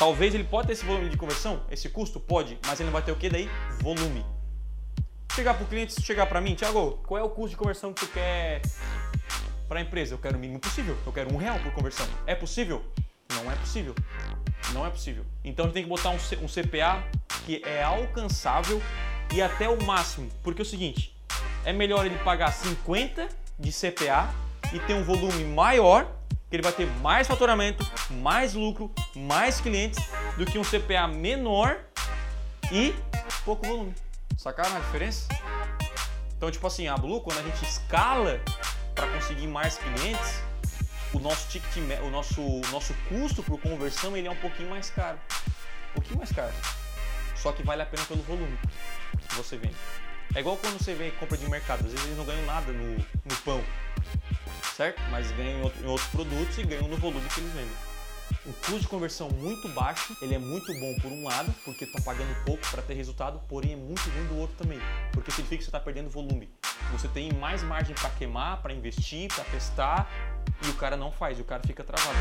Talvez ele pode ter esse volume de conversão, esse custo? Pode, mas ele não vai ter o que daí? Volume. Chegar para o cliente, chegar para mim, Thiago, qual é o custo de conversão que tu quer para a empresa? Eu quero o mínimo possível. Eu quero um real por conversão. É possível? Não é possível. Não é possível. Então a gente tem que botar um, um CPA que é alcançável e até o máximo. Porque é o seguinte, é melhor ele pagar 50 de CPA e ter um volume maior, que ele vai ter mais faturamento, mais lucro, mais clientes, do que um CPA menor e pouco volume. Sacaram a diferença? Então, tipo assim, a Blue, quando a gente escala para conseguir mais clientes, o nosso ticket, o nosso, o nosso custo por conversão ele é um pouquinho mais caro. Um pouquinho mais caro. Só que vale a pena pelo volume que você vende. É igual quando você vê compra de mercado, às vezes eles não ganham nada no, no pão, certo? Mas ganham em, outro, em outros produtos e ganham no volume que eles vendem. Um custo de conversão muito baixo, ele é muito bom por um lado, porque está pagando pouco para ter resultado, porém é muito ruim do outro também, porque significa que você está perdendo volume. Você tem mais margem para queimar, para investir, para testar, e o cara não faz, o cara fica travado.